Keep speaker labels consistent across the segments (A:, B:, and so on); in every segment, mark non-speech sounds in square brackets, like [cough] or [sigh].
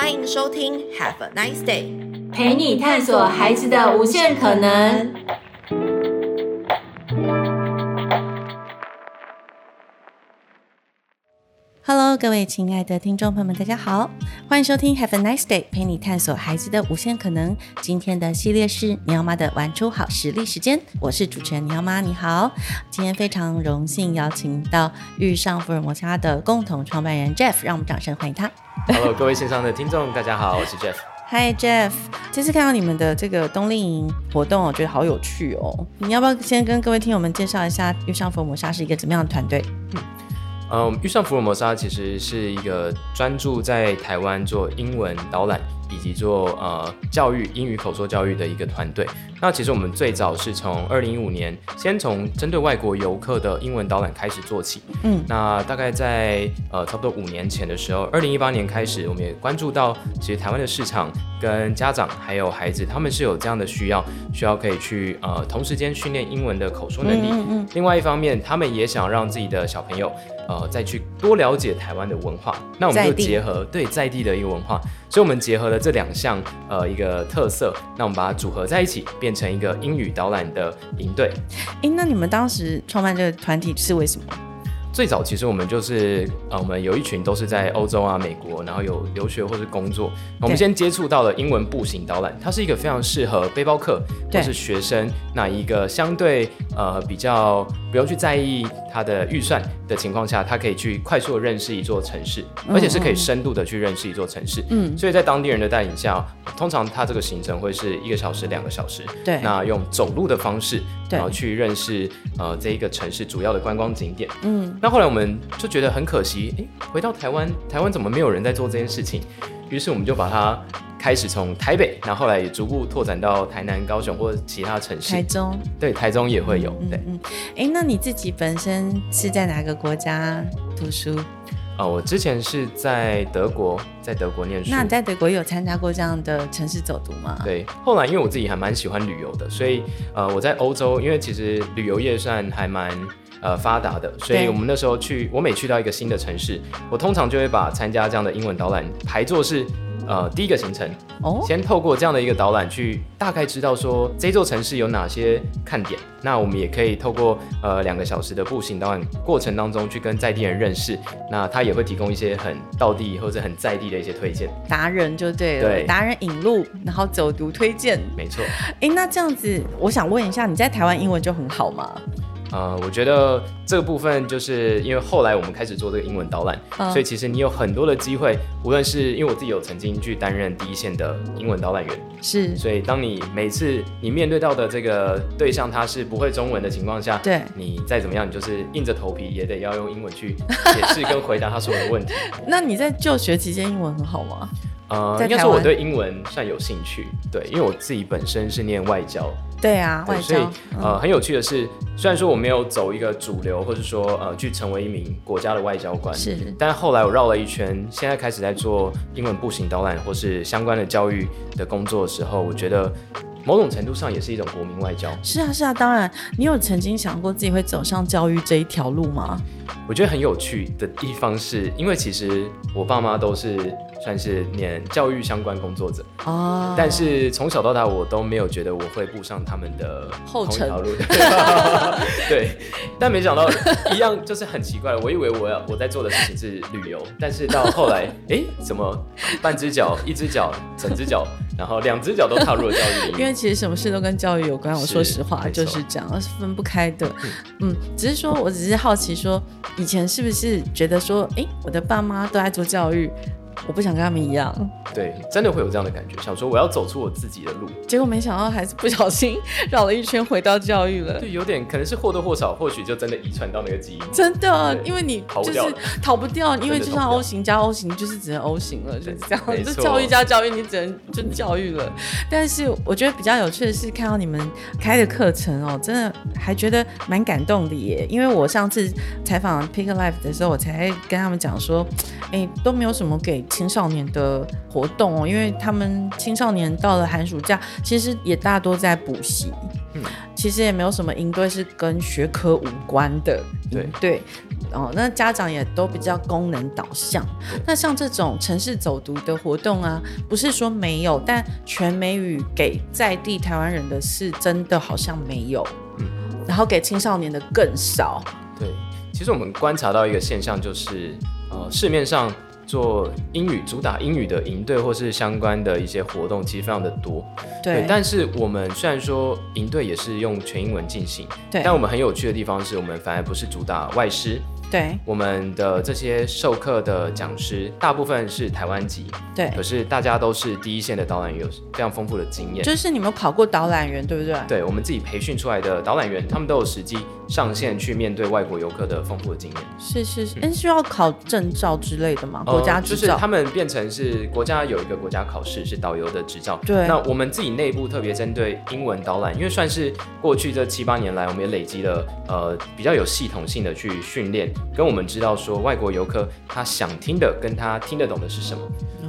A: 欢迎收听 Have a nice day，
B: 陪你探索孩子的无限可能。
C: 各位亲爱的听众朋友们，大家好，欢迎收听 Have a nice day，陪你探索孩子的无限可能。今天的系列是尼奥妈的玩出好实力时间，我是主持人尼奥妈，你好。今天非常荣幸邀请到遇上福尔摩沙的共同创办人 Jeff，让我们掌声欢迎他。
D: Hello，各位线上的听众，大家好，我是 Jeff。
C: Hi Jeff，这次看到你们的这个冬令营活动，我觉得好有趣哦。你要不要先跟各位听友们介绍一下遇上福尔摩沙是一个怎么样的团队？嗯
D: 嗯，遇上福尔摩沙其实是一个专注在台湾做英文导览以及做呃教育英语口说教育的一个团队。那其实我们最早是从二零一五年，先从针对外国游客的英文导览开始做起。嗯，那大概在呃差不多五年前的时候，二零一八年开始，我们也关注到其实台湾的市场跟家长还有孩子，他们是有这样的需要，需要可以去呃同时间训练英文的口说能力。嗯嗯。另外一方面，他们也想让自己的小朋友。呃，再去多了解台湾的文化，那我们就结合对在地的一个文化，所以我们结合了这两项呃一个特色，那我们把它组合在一起，变成一个英语导览的营队。
C: 哎，那你们当时创办这个团体是为什么？
D: 最早其实我们就是呃，我们有一群都是在欧洲啊、美国，然后有留学或是工作。我们先接触到了英文步行导览，它是一个非常适合背包客或是学生，那一个相对呃比较不用去在意他的预算的情况下，他可以去快速的认识一座城市，而且是可以深度的去认识一座城市。嗯，所以在当地人的带领下，通常他这个行程会是一个小时、两个小时。对，那用走路的方式，然后去认识呃这一个城市主要的观光景点。嗯。那后来我们就觉得很可惜，哎，回到台湾，台湾怎么没有人在做这件事情？于是我们就把它开始从台北，然后后来也逐步拓展到台南、高雄或者其他城市。
C: 台中，
D: 对，台中也会有。对，
C: 嗯，哎，那你自己本身是在哪个国家读书？
D: 啊、哦，我之前是在德国，在德国念书。
C: 那你在德国有参加过这样的城市走读吗？
D: 对，后来因为我自己还蛮喜欢旅游的，所以呃，我在欧洲，因为其实旅游业算还蛮。呃，发达的，所以我们那时候去，我每去到一个新的城市，我通常就会把参加这样的英文导览排作是，呃，第一个行程。哦。先透过这样的一个导览，去大概知道说这座城市有哪些看点。那我们也可以透过呃两个小时的步行导览过程当中，去跟在地人认识。那他也会提供一些很道地或者很在地的一些推荐。
C: 达人就对了。对。达人引路，然后走读推荐。
D: 没错。
C: 哎，那这样子，我想问一下，你在台湾英文就很好吗？
D: 呃，我觉得这个部分就是因为后来我们开始做这个英文导览，嗯、所以其实你有很多的机会，无论是因为我自己有曾经去担任第一线的英文导览员，是，所以当你每次你面对到的这个对象他是不会中文的情况下，对，你再怎么样，你就是硬着头皮也得要用英文去解释跟回答他所有的问题。[laughs]
C: 那你在就学期间英文很好吗？
D: 呃，应该说我对英文算有兴趣，对，因为我自己本身是念外交。
C: 对啊，对，
D: 所以呃，很有趣的是，虽然说我没有走一个主流，或者说呃，去成为一名国家的外交官，是，但后来我绕了一圈，现在开始在做英文步行导览或是相关的教育的工作的时候，我觉得某种程度上也是一种国民外交。
C: 是啊，是啊，当然，你有曾经想过自己会走上教育这一条路吗？
D: 我觉得很有趣的地方是，因为其实我爸妈都是。算是念教育相关工作者哦，但是从小到大我都没有觉得我会步上他们的后一条路，[laughs] 对，但没想到一样就是很奇怪，我以为我要我在做的事情是旅游，但是到后来，哎、欸，怎么半只脚、一只脚、整只脚，然后两只脚都踏入了教育里？
C: 因为其实什么事都跟教育有关，我说实话就是这样，是分不开的。嗯，只是说我只是好奇说，以前是不是觉得说，哎、欸，我的爸妈都在做教育。我不想跟他们一样，
D: 对，真的会有这样的感觉，想说我要走出我自己的路，
C: 结果没想到还是不小心绕了一圈回到教育了。
D: 对，有点可能是或多或少，或许就真的遗传到那个基因。
C: 真的，因为你就是逃不掉，因为就像 O 型加 O 型，就是只能 O 型了，就是这样。就教育加教育，你只能就教育了。但是我觉得比较有趣的是，看到你们开的课程哦，真的还觉得蛮感动的耶。因为我上次采访 Pick Life 的时候，我才跟他们讲说，哎，都没有什么给。青少年的活动哦，因为他们青少年到了寒暑假，其实也大多在补习。嗯，其实也没有什么应对是跟学科无关的。对对，哦，那家长也都比较功能导向。那像这种城市走读的活动啊，不是说没有，但全美语给在地台湾人的是真的好像没有，嗯，然后给青少年的更少。
D: 对，其实我们观察到一个现象，就是呃，市面上。做英语主打英语的营队或是相关的一些活动，其实非常的多。
C: 对，
D: 对，但是我们虽然说营队也是用全英文进行，
C: 对，
D: 但我们很有趣的地方是我们反而不是主打外师。
C: 对，
D: 我们的这些授课的讲师大部分是台湾籍，
C: 对，
D: 可是大家都是第一线的导览员，有非常丰富的经验。
C: 就是你们考过导览员，对不对？
D: 对，我们自己培训出来的导览员，他们都有实际上线去面对外国游客的丰富的经验。
C: 是是是，嗯，需要考证照之类的吗？国家执照？
D: 呃，就是他们变成是国家有一个国家考试，是导游的执照。
C: 对，
D: 那我们自己内部特别针对英文导览，因为算是过去这七八年来，我们也累积了呃比较有系统性的去训练，跟我们知道。说外国游客他想听的跟他听得懂的是什么，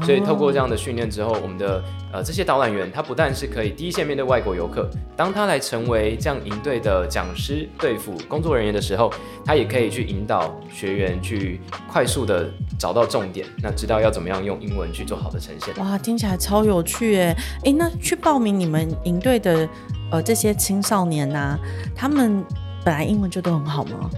D: 所以透过这样的训练之后，我们的呃这些导览员他不但是可以第一线面对外国游客，当他来成为这样营队的讲师、队辅工作人员的时候，他也可以去引导学员去快速的找到重点，那知道要怎么样用英文去做好的呈现。
C: 哇，听起来超有趣诶！诶，那去报名你们营队的呃这些青少年呐、啊，他们本来英文就都很好吗？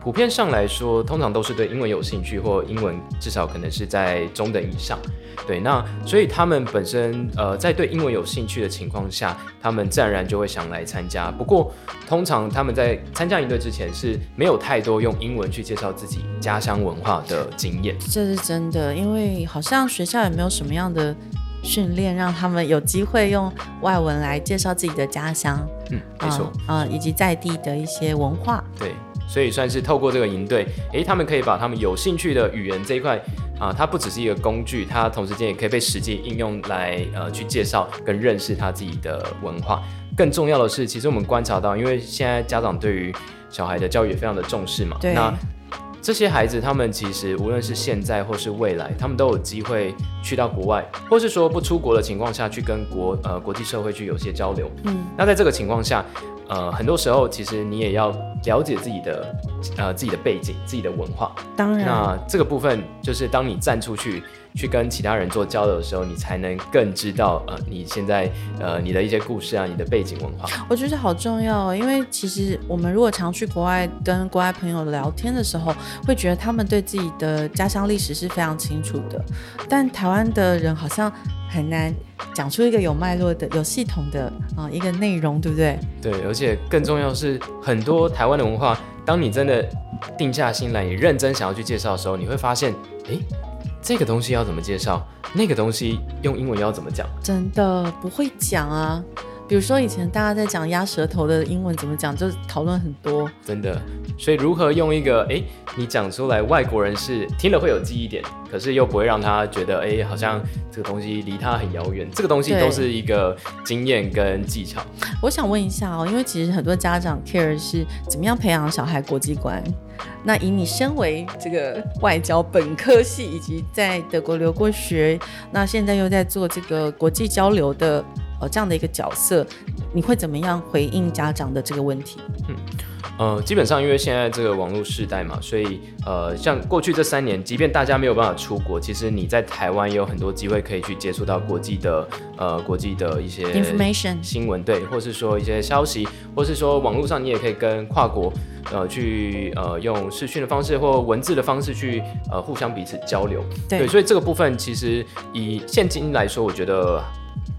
D: 普遍上来说，通常都是对英文有兴趣，或英文至少可能是在中等以上。对，那所以他们本身呃在对英文有兴趣的情况下，他们自然而然就会想来参加。不过，通常他们在参加营队之前是没有太多用英文去介绍自己家乡文化的经验。
C: 这是真的，因为好像学校也没有什么样的训练让他们有机会用外文来介绍自己的家乡。
D: 嗯，没错，
C: 啊、呃，以及在地的一些文化。
D: 对。所以算是透过这个营队，诶，他们可以把他们有兴趣的语言这一块啊，它不只是一个工具，它同时间也可以被实际应用来呃去介绍跟认识他自己的文化。更重要的是，其实我们观察到，因为现在家长对于小孩的教育也非常的重视嘛，
C: 对。
D: 那这些孩子他们其实无论是现在或是未来，他们都有机会去到国外，或是说不出国的情况下去跟国呃国际社会去有些交流。
C: 嗯。
D: 那在这个情况下。呃，很多时候其实你也要了解自己的呃自己的背景、自己的文化。
C: 当然，
D: 那这个部分就是当你站出去去跟其他人做交流的时候，你才能更知道呃你现在呃你的一些故事啊、你的背景文化。
C: 我觉得好重要哦，因为其实我们如果常去国外跟国外朋友聊天的时候，会觉得他们对自己的家乡历史是非常清楚的，但台湾的人好像。很难讲出一个有脉络的、有系统的啊一个内容，对不对？
D: 对，而且更重要是，很多台湾的文化，当你真的定下心来，你认真想要去介绍的时候，你会发现，诶，这个东西要怎么介绍？那个东西用英文要怎么讲？
C: 真的不会讲啊。比如说以前大家在讲鸭舌头的英文怎么讲，就讨论很多。
D: 真的，所以如何用一个诶，你讲出来，外国人是听了会有记忆点，可是又不会让他觉得诶，好像这个东西离他很遥远。这个东西都是一个经验跟技巧。
C: 我想问一下哦，因为其实很多家长 care 是怎么样培养小孩国际观。那以你身为这个外交本科系，以及在德国留过学，那现在又在做这个国际交流的。呃，这样的一个角色，你会怎么样回应家长的这个问题？
D: 嗯，呃，基本上因为现在这个网络时代嘛，所以呃，像过去这三年，即便大家没有办法出国，其实你在台湾也有很多机会可以去接触到国际的呃国际的一些
C: information
D: 新闻，对，或是说一些消息，或是说网络上你也可以跟跨国呃去呃用视讯的方式或文字的方式去呃互相彼此交流，
C: 对，
D: 对，所以这个部分其实以现今来说，我觉得。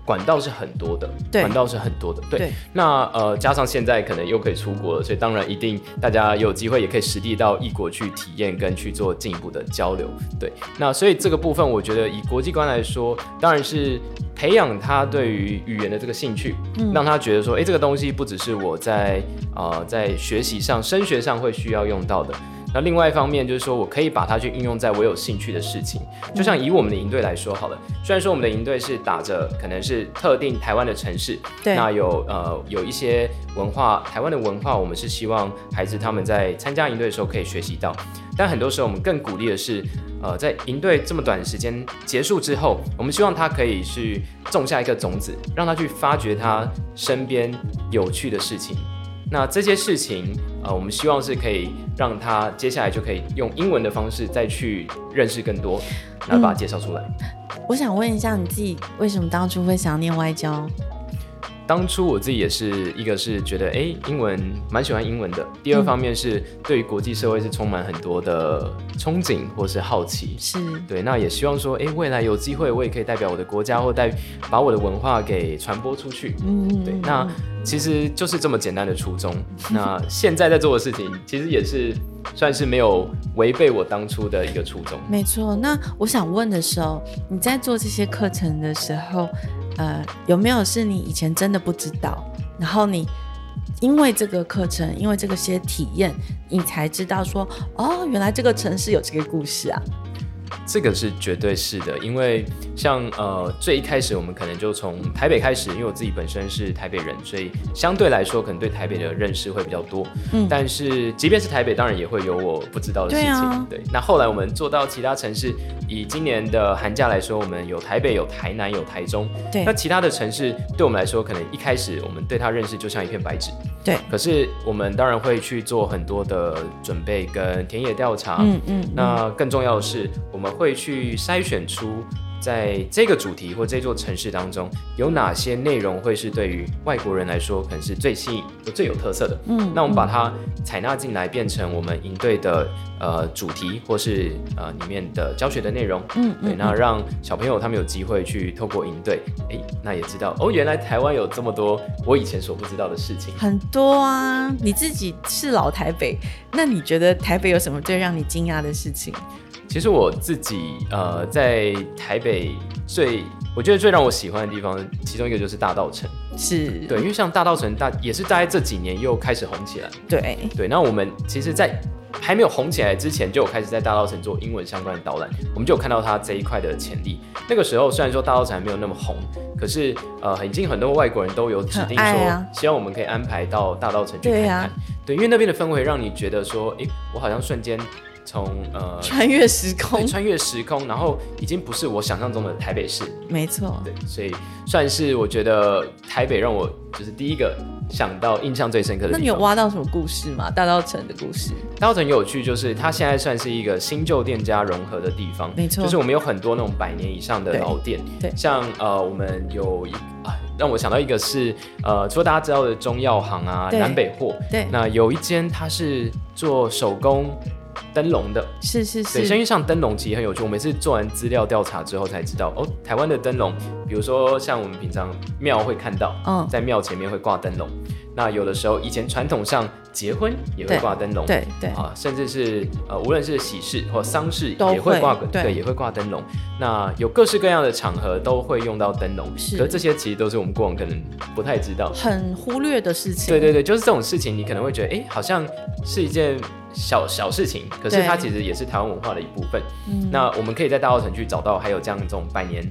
D: 管道是很多的，
C: 对，
D: 管道是很多的，对。
C: 对，
D: 那呃，加上现在可能又可以出国了，所以当然一定大家有机会也可以实地到异国去体验跟去做进一步的交流，对。那所以这个部分，我觉得以国际观来说，当然是培养他对于语言的这个兴趣，嗯，让他觉得说，哎，这个东西不只是我在啊、呃、在学习上、升学上会需要用到的。那另外一方面就是说，我可以把它去运用在我有兴趣的事情，就像以我们的营队来说好了。虽然说我们的营队是打着可能是特定台湾的城市，
C: 对，
D: 那有呃有一些文化，台湾的文化，我们是希望孩子他们在参加营队的时候可以学习到。但很多时候我们更鼓励的是，呃，在营队这么短的时间结束之后，我们希望他可以去种下一个种子，让他去发掘他身边有趣的事情。那这些事情呃，我们希望是可以让他接下来就可以用英文的方式再去认识更多，来把它介绍出来。
C: 嗯，我想问一下你自己，为什么当初会想念外交？
D: 当初我自己也是一个是觉得，哎、欸，英文蛮喜欢英文的。第二方面是对于国际社会是充满很多的憧憬或是好奇。
C: 是
D: 对，那也希望说，哎、欸，未来有机会我也可以代表我的国家或代把我的文化给传播出去。嗯，对，那其实就是这么简单的初衷。[laughs] 那现在在做的事情，其实也是算是没有违背我当初的一个初衷。
C: 没错。那我想问的时候，你在做这些课程的时候，呃，有没有是你以前真的不知道，然后你因为这个课程，因为这个些体验，你才知道说，哦，原来这个城市有这个故事啊。
D: 这个是绝对是的，因为像呃最一开始我们可能就从台北开始，因为我自己本身是台北人，所以相对来说可能对台北的认识会比较多。嗯，但是即便是台北，当然也会有我不知道的事情。对啊，对，那后来我们做到其他城市，以今年的寒假来说，我们有台北、有台南、有台中。对，那其他的城市对我们来说，可能一开始我们对它认识就像一片白纸。
C: 对，
D: 可是我们当然会去做很多的准备跟田野调查。嗯嗯，嗯，那更重要的是我们。会去筛选出在这个主题或这座城市当中有哪些内容会是对于外国人来说可能是最吸引、最有特色的。嗯，那我们把它采纳进来，变成我们营队的呃主题或是呃里面的教学的内容。嗯，对，那让小朋友他们有机会去透过营队，哎，那也知道哦，原来台湾有这么多我以前所不知道的事情。
C: 很多啊，你自己是老台北，那你觉得台北有什么最让你惊讶的事情？
D: 其实我自己呃，在台北最我觉得最让我喜欢的地方，其中一个就是大道城。
C: 是对，
D: 因为像大道城大也是大概这几年又开始红起来。
C: 对
D: 对，那我们其实，在还没有红起来之前，就有开始在大稻城做英文相关的导览，我们就有看到它这一块的潜力。那个时候虽然说大道城还没有那么红，可是呃，已经很多外国人都有指定说，啊、希望我们可以安排到大稻城去看看。对，因为那边的氛围让你觉得说，哎，我好像瞬间。从呃
C: 穿越时空，
D: 穿越时空，然后已经不是我想象中的台北市。
C: 没错，
D: 对，所以算是我觉得台北让我就是第一个想到印象最深刻的。
C: 那你有挖到什么故事吗？大稻城的故事？
D: 大稻城有趣，就是它现在算是一个新旧店家融合的地方。
C: 没错，
D: 就是我们有很多那种百年以上的老店。
C: 对，对
D: 像呃，我们有一啊，让我想到一个是呃，除了大家知道的中药行啊，南北货。对，那有一间它是做手工。灯笼的，
C: 是是是，
D: 对，因为像灯笼其实很有趣。我每次做完资料调查之后才知道，哦，台湾的灯笼，比如说像我们平常庙会看到，嗯，在庙前面会挂灯笼。那有的时候以前传统上结婚也会挂灯笼，
C: 对对
D: 啊，甚至是呃，无论是喜事或丧事也会挂，对，对，也会挂灯笼。那有各式各样的场合都会用到灯笼，是，可是这些其实都是我们过往可能不太知道、
C: 很忽略的事情。
D: 对对对，就是这种事情，你可能会觉得，哎，好像是一件。小小事情，可是它其实也是台湾文化的一部分。嗯，那我们可以在大稻城去找到还有这样这种百年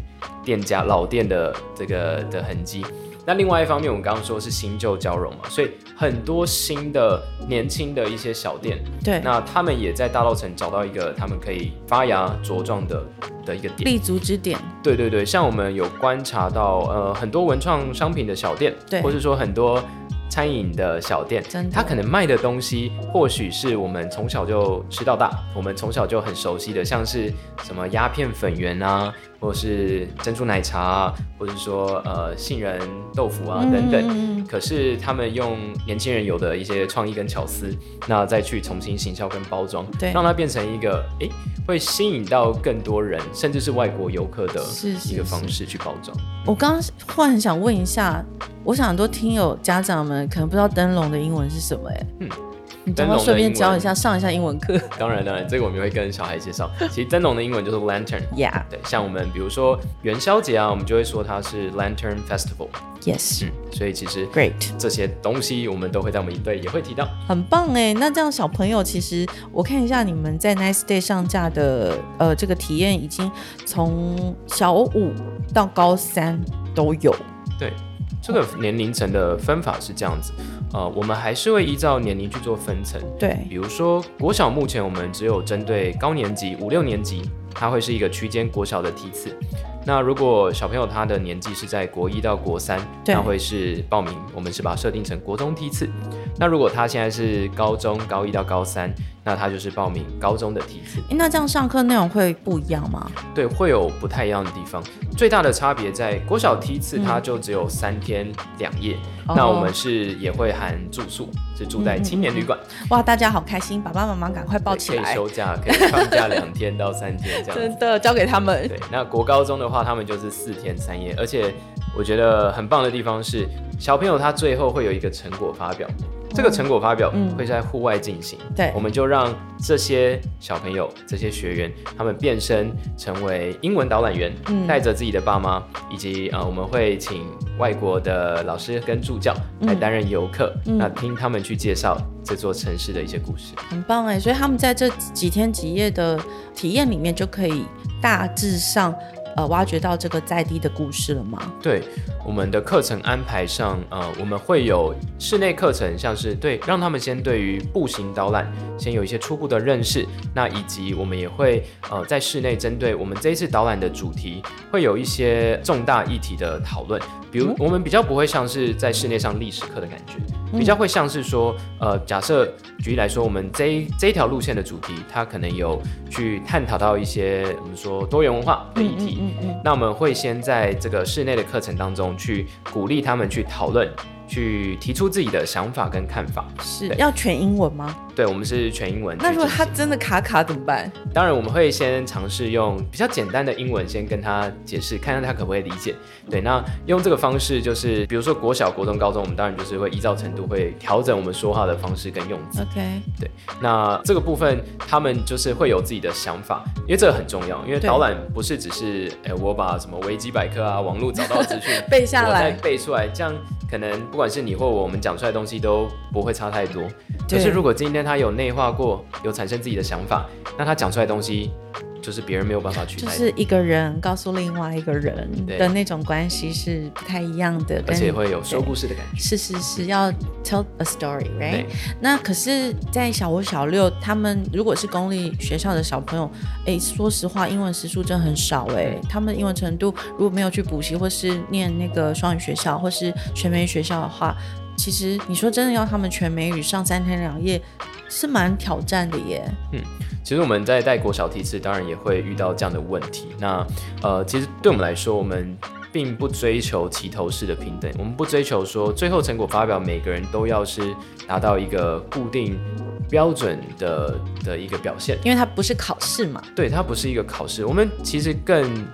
D: 店家老店的这个的痕迹。那另外一方面，我们刚刚说是新旧交融嘛，所以很多新的年轻的一些小店，
C: 对，
D: 那他们也在大稻城找到一个他们可以发芽茁壮的的一个点，
C: 立足之点。
D: 对对对，像我们有观察到，呃，很多文创商品的小店，对，或是说很多。餐饮的小店，他可能卖的东西，或许是我们从小就吃到大，我们从小就很熟悉的，像是什么鸦片粉圆啊，或是珍珠奶茶啊，或者说呃杏仁豆腐啊等等。嗯、可是他们用年轻人有的一些创意跟巧思，那再去重新行销跟包装，对，让它变成一个诶会吸引到更多人，甚至是外国游客的一个方式去包装。
C: 我刚刚忽然很想问一下。我想很多听友家长们可能不知道灯笼的英文是什么哎，嗯，你等会顺便教一下，上一下英文课。
D: 当然当然，这个我们会跟小孩介绍。[laughs] 其实灯笼的英文就是 lantern，yeah，对，像我们比如说元宵节啊，我们就会说它是 lantern festival，yes，嗯，所以其实 great 这些东西我们都会在我们一队也会提到，
C: 很棒哎。那这样小朋友其实我看一下你们在 Nice Day 上架的呃这个体验，已经从小五到高三都有，
D: 对。这个年龄层的分法是这样子，呃，我们还是会依照年龄去做分层。
C: 对，
D: 比如说国小目前我们只有针对高年级五六年级，它会是一个区间国小的梯次。那如果小朋友他的年纪是在国一到国三，那会是报名，我们是把它设定成国中梯次。那如果他现在是高中高一到高三，那他就是报名高中的梯次。
C: 那这样上课内容会不一样吗？
D: 对，会有不太一样的地方。最大的差别在国小梯次，它就只有三天两夜。嗯、那我们是也会含住宿，是住在青年旅馆。
C: 哇，大家好开心！爸爸妈妈赶快抱起来。
D: 可以休假，可以放假两天到三天这样。[laughs]
C: 真的交给他们。
D: 对，那国高中的话，他们就是四天三夜，而且我觉得很棒的地方是，小朋友他最后会有一个成果发表。这个成果发表会在户外进行，嗯，对，我们就让这些小朋友、这些学员，他们变身成为英文导览员，嗯，带着自己的爸妈，以及呃，我们会请外国的老师跟助教来担任游客，嗯，那听他们去介绍这座城市的一些故事，
C: 很棒哎！所以他们在这几天几夜的体验里面，就可以大致上。呃，挖掘到这个在地的故事了吗？
D: 对，我们的课程安排上，呃，我们会有室内课程，像是对，让他们先对于步行导览先有一些初步的认识。那以及我们也会呃在室内针对我们这一次导览的主题，会有一些重大议题的讨论。比如，我们比较不会像是在室内上历史课的感觉，比较会像是说，呃，假设举例来说，我们这一这一条路线的主题，它可能有去探讨到一些我们说多元文化的议题。嗯嗯，那我们会先在这个室内的课程当中去鼓励他们去讨论。去提出自己的想法跟看法，
C: 是要全英文吗？
D: 对，我们是全英文。
C: 那如果他真的卡卡怎么办？
D: 当然，我们会先尝试用比较简单的英文先跟他解释，看看他可不可以理解。对，那用这个方式就是，比如说国小、国中、高中，我们当然就是会依照程度会调整我们说话的方式跟用词。
C: OK，
D: 对。那这个部分他们就是会有自己的想法，因为这个很重要，因为导览不是只是哎、欸、我把什么维基百科啊、网络找到资讯 [laughs]
C: 背下来，
D: 再背出来，这样。可能不管是你或我，我们讲出来的东西都不会差太多。就是如果今天他有内化过，有产生自己的想法，那他讲出来的东西。就是别人没有办法取代，
C: 就是一个人告诉另外一个人的那种关系是不太一样的，
D: 而且会有说故事的感觉。
C: 是是是，要 tell a story，right？那可是，在小五、小六，他们如果是公立学校的小朋友，哎、欸，说实话，英文时数真的很少哎、欸。他们英文程度如果没有去补习，或是念那个双语学校，或是全美语学校的话，其实你说真的要他们全美语上三天两夜，是蛮挑战的耶。
D: 嗯。其实我们在带国小梯次，当然也会遇到这样的问题。那呃，其实对我们来说，我们并不追求齐头式的平等，我们不追求说最后成果发表每个人都要是达到一个固定标准的的一个表现，
C: 因为它不是考试嘛。
D: 对，它不是一个考试。我们其实更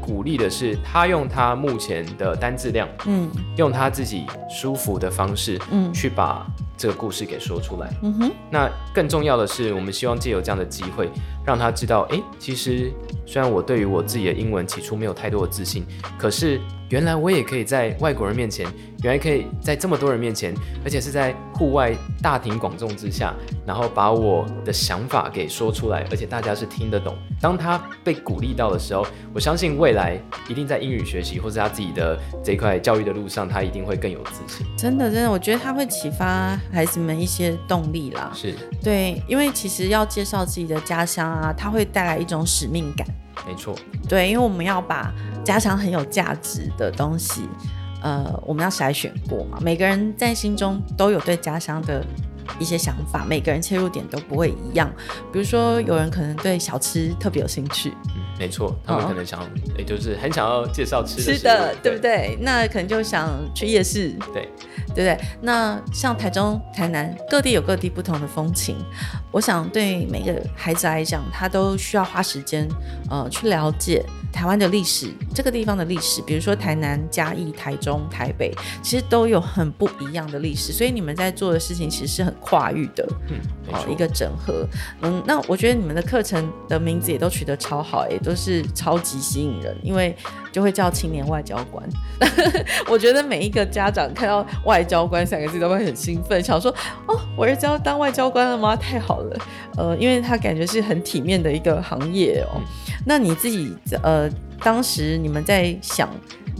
D: 鼓励的是他用他目前的单字量，嗯，用他自己舒服的方式，嗯，去把。这个故事给说出来，嗯哼。那更重要的是，我们希望借由这样的机会，让他知道，哎，其实虽然我对于我自己的英文起初没有太多的自信，可是。原来我也可以在外国人面前，原来可以在这么多人面前，而且是在户外大庭广众之下，然后把我的想法给说出来，而且大家是听得懂。当他被鼓励到的时候，我相信未来一定在英语学习或是他自己的这块教育的路上，他一定会更有自信。
C: 真的，真的，我觉得他会启发孩子们一些动力啦。
D: 是
C: 对，因为其实要介绍自己的家乡啊，他会带来一种使命感。
D: 没错，
C: 对，因为我们要把家乡很有价值的东西，呃，我们要筛选过嘛。每个人在心中都有对家乡的一些想法，每个人切入点都不会一样。比如说，有人可能对小吃特别有兴趣，
D: 嗯，没错，他们可能想，也、哦、就是很想要介绍吃的
C: 吃的，对不对？那可能就想去夜市，
D: 对。
C: 对不对？那像台中、台南各地有各地不同的风情，我想对每个孩子来讲，他都需要花时间，呃，去了解台湾的历史，这个地方的历史。比如说台南、嘉义、台中、台北，其实都有很不一样的历史。所以你们在做的事情其实是很跨域的，嗯，好，一个整合。嗯，那我觉得你们的课程的名字也都取得超好，也都是超级吸引人，因为就会叫青年外交官。[laughs] 我觉得每一个家长看到外外交官三个字都会很兴奋，想说哦，我儿子要当外交官了吗？太好了，呃，因为他感觉是很体面的一个行业哦。那你自己呃，当时你们在想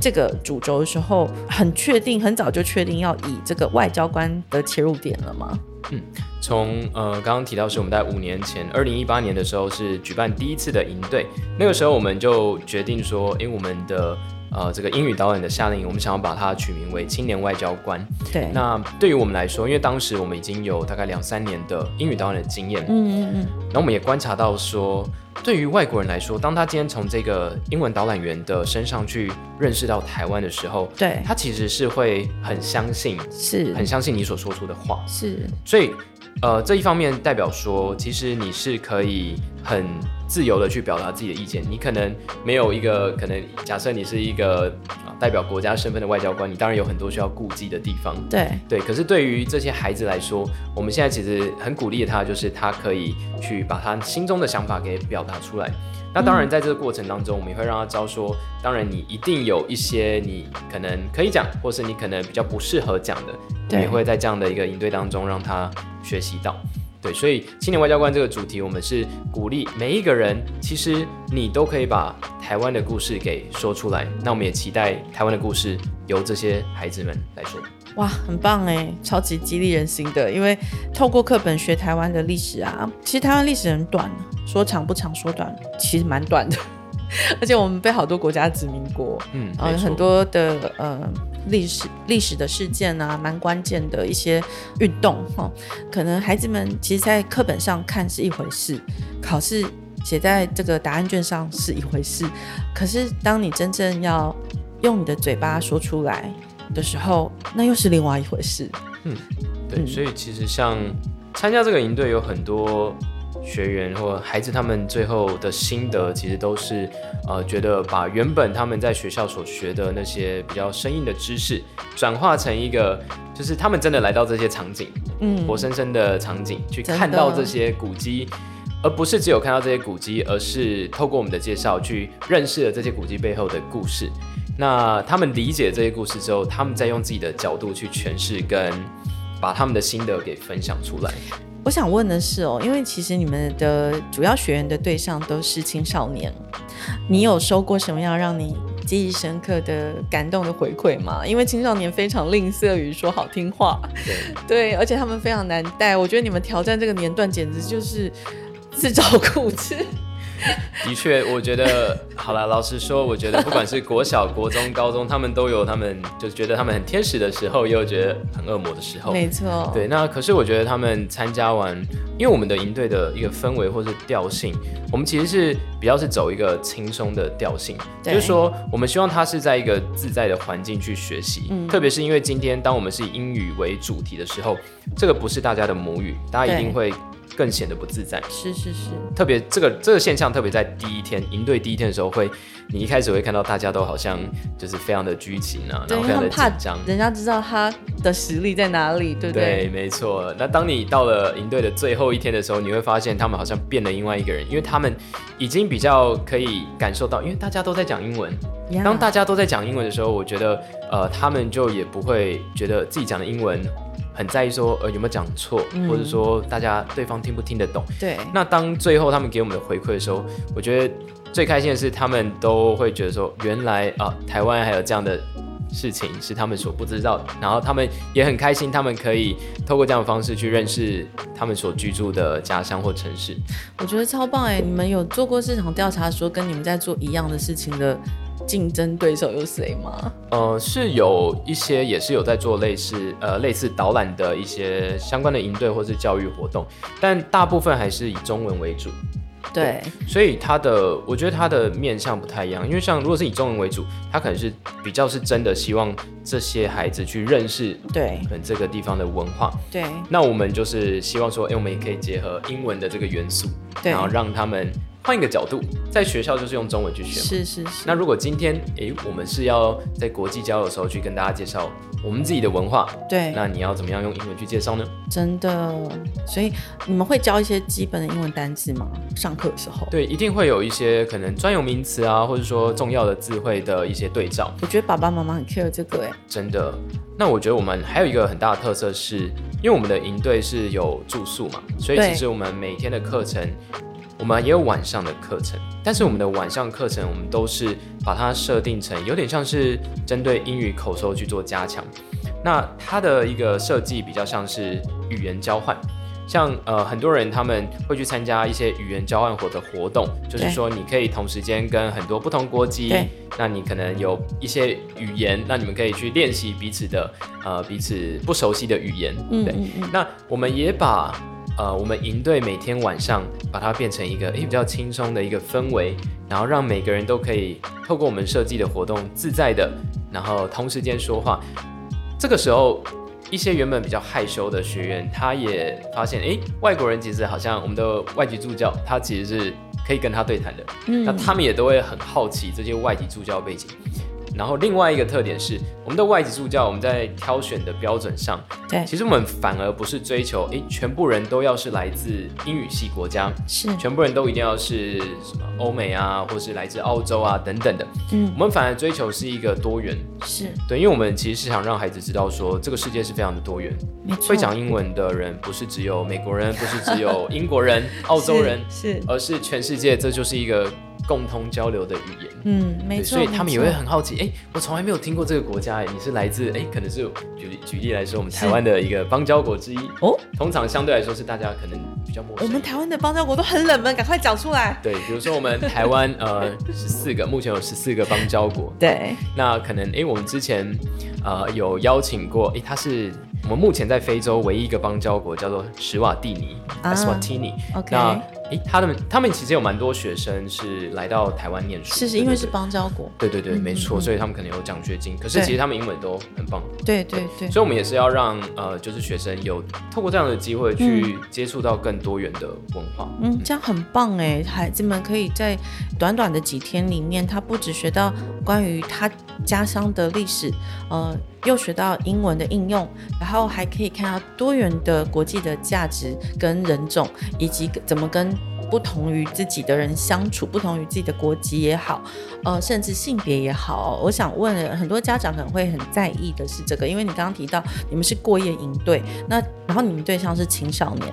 C: 这个主轴的时候，很确定，很早就确定要以这个外交官的切入点了吗？
D: 嗯，从呃刚刚提到是我们在五年前，二零一八年的时候是举办第一次的营队，那个时候我们就决定说，因为我们的。呃，这个英语导演的夏令营，我们想要把它取名为青年外交官。
C: 对，
D: 那对于我们来说，因为当时我们已经有大概两三年的英语导演的经验，嗯嗯嗯，然后我们也观察到说，对于外国人来说，当他今天从这个英文导览员的身上去认识到台湾的时候，
C: 对，
D: 他其实是会很相信，
C: 是
D: 很相信你所说出的话，
C: 是，
D: 所以。呃，这一方面代表说，其实你是可以很自由的去表达自己的意见。你可能没有一个可能，假设你是一个代表国家身份的外交官，你当然有很多需要顾忌的地方。
C: 对
D: 对，可是对于这些孩子来说，我们现在其实很鼓励他，就是他可以去把他心中的想法给表达出来。那当然，在这个过程当中，我们也会让他知道说，当然你一定有一些你可能可以讲，或是你可能比较不适合讲的，我们也会在这样的一个应对当中让他学习到。对，所以青年外交官这个主题，我们是鼓励每一个人，其实你都可以把台湾的故事给说出来。那我们也期待台湾的故事由这些孩子们来说。
C: 哇，很棒哎，超级激励人心的。因为透过课本学台湾的历史啊，其实台湾历史很短，说长不长，说短其实蛮短的。[laughs] 而且我们被好多国家殖民过，嗯，呃，很多的呃历史历史的事件啊，蛮关键的一些运动哈，可能孩子们其实在课本上看是一回事，考试写在这个答案卷上是一回事，可是当你真正要用你的嘴巴说出来的时候，那又是另外一回事。
D: 嗯，对，嗯、所以其实像参加这个营队有很多学员或孩子，他们最后的心得其实都是，呃，觉得把原本他们在学校所学的那些比较生硬的知识，转化成一个，就是他们真的来到这些场景，嗯，活生生的场景去看到这些古迹，而不是只有看到这些古迹，而是透过我们的介绍去认识了这些古迹背后的故事。那他们理解这些故事之后，他们再用自己的角度去诠释，跟把他们的心得给分享出来。
C: 我想问的是哦，因为其实你们的主要学员的对象都是青少年，你有收过什么样让你记忆深刻的感动的回馈吗？因为青少年非常吝啬于说好听话，对，对，而且他们非常难带。我觉得你们挑战这个年段简直就是自找苦吃。[laughs]
D: 的确，我觉得好了。老实说，我觉得不管是国小、国中、高中，他们都有他们就觉得他们很天使的时候，也有觉得很恶魔的时候。
C: 没错。对，
D: 那可是我觉得他们参加完，因为我们的营队的一个氛围或是调性，我们其实是比较是走一个轻松的调性，就是说，我们希望他是在一个自在的环境去学习。嗯。特别是因为今天当我们是以英语为主题的时候，这个不是大家的母语，大家一定会。更显得不自在，
C: 是是是，
D: 特别这个这个现象，特别在第一天营队第一天的时候，会你一开始会看到大家都好像就是非常的拘谨啊，然后非常的紧张，
C: 人家知道他的实力在哪里，对不对？
D: 对，没错。那当你到了营队的最后一天的时候，你会发现他们好像变了另外一个人，因为他们已经比较可以感受到，因为大家都在讲英文。当大家都在讲英文的时候，我觉得呃，他们就也不会觉得自己讲的英文。很在意说，呃，有没有讲错，嗯、或者说大家对方听不听得懂？
C: 对。
D: 那当最后他们给我们的回馈的时候，我觉得最开心的是，他们都会觉得说，原来啊，台湾还有这样的事情是他们所不知道的。然后他们也很开心，他们可以透过这样的方式去认识他们所居住的家乡或城市。
C: 我觉得超棒哎！你们有做过市场调查，说跟你们在做一样的事情的？竞争对手有谁吗？
D: 呃，是有一些，也是有在做类似呃类似导览的一些相关的营队或是教育活动，但大部分还是以中文为主。对，所以它的我觉得它的面向不太一样，因为像如果是以中文为主，它可能是比较是真的希望这些孩子去认识对，可能这个地方的文化。
C: 对，
D: 那我们就是希望说，哎，我们也可以结合英文的这个元素，
C: 对，
D: 然后让他们。换一个角度，在学校就是用中文去学。
C: 是是是。
D: 那如果今天，诶，我们是要在国际交流的时候去跟大家介绍我们自己的文化，
C: 对，
D: 那你要怎么样用英文去介绍呢？
C: 真的，所以你们会教一些基本的英文单词吗？上课的时候？
D: 对，一定会有一些可能专有名词啊，或者说重要的字汇的一些对照。
C: 我觉得爸爸妈妈很 care 这个，哎，
D: 真的。那我觉得我们还有一个很大的特色是，因为我们的营队是有住宿嘛，所以其实我们每天的课程。我们也有晚上的课程，但是我们的晚上课程，我们都是把它设定成有点像是针对英语口说去做加强。那它的一个设计比较像是语言交换。像呃很多人他们会去参加一些语言交换活的活动，就是说你可以同时间跟很多不同国籍，那你可能有一些语言，那你们可以去练习彼此的呃彼此不熟悉的语言。嗯，对。那我们也把呃我们营队每天晚上把它变成一个诶比较轻松的一个氛围，然后让每个人都可以透过我们设计的活动自在的，然后同时间说话。这个时候。一些原本比较害羞的学员，他也发现，诶，外国人其实好像我们的外籍助教，他其实是可以跟他对谈的。嗯，那他们也都会很好奇这些外籍助教背景。然后另外一个特点是，我们的外籍助教，我们在挑选的标准上，对，其实我们反而不是追求，诶，全部人都要是来自英语系国家，是，全部人都一定要是什么欧美啊，或是来自澳洲啊等等的，嗯，我们反而追求是一个多元，是。对，因为我们其实是想让孩子知道说，这个世界是非常的多元，没错，会讲英文的人不是只有美国人，不是只有英国人、[laughs] 澳洲人，是，是，而是全世界，这就是一个。共通交流的语言，嗯，没错，所以他们也会很好奇，哎、欸，我从来没有听过这个国家，哎，你是来自，哎、欸，可能是举举例来说，我们台湾的一个邦交国之一哦，通常相对来说是大家可能比较陌生。
C: 我们台湾的邦交国都很冷门，赶快讲出来。
D: 对，比如说我们台湾，[laughs] 呃，十四个，目前有十四个邦交国。对，那可能，哎、欸，我们之前，呃，有邀请过，哎、欸，他是。我们目前在非洲唯一一个邦交国叫做史瓦蒂尼 （Eswatini）。OK，那诶，他们他们其实有蛮多学生是来到台湾念书，
C: 是是因为是邦交国。
D: 对对对，没错，所以他们可能有奖学金。可是其实他们英文都很棒。
C: 对对对，
D: 所以我们也是要让呃，就是学生有透过这样的机会去接触到更多元的文化。
C: 嗯，这样很棒哎，孩子们可以在短短的几天里面，他不只学到关于他家乡的历史，呃。又学到英文的应用，然后还可以看到多元的国际的价值跟人种，以及怎么跟不同于自己的人相处，不同于自己的国籍也好，呃，甚至性别也好。我想问很多家长可能会很在意的是这个，因为你刚刚提到你们是过夜营队，那然后你们对象是青少年，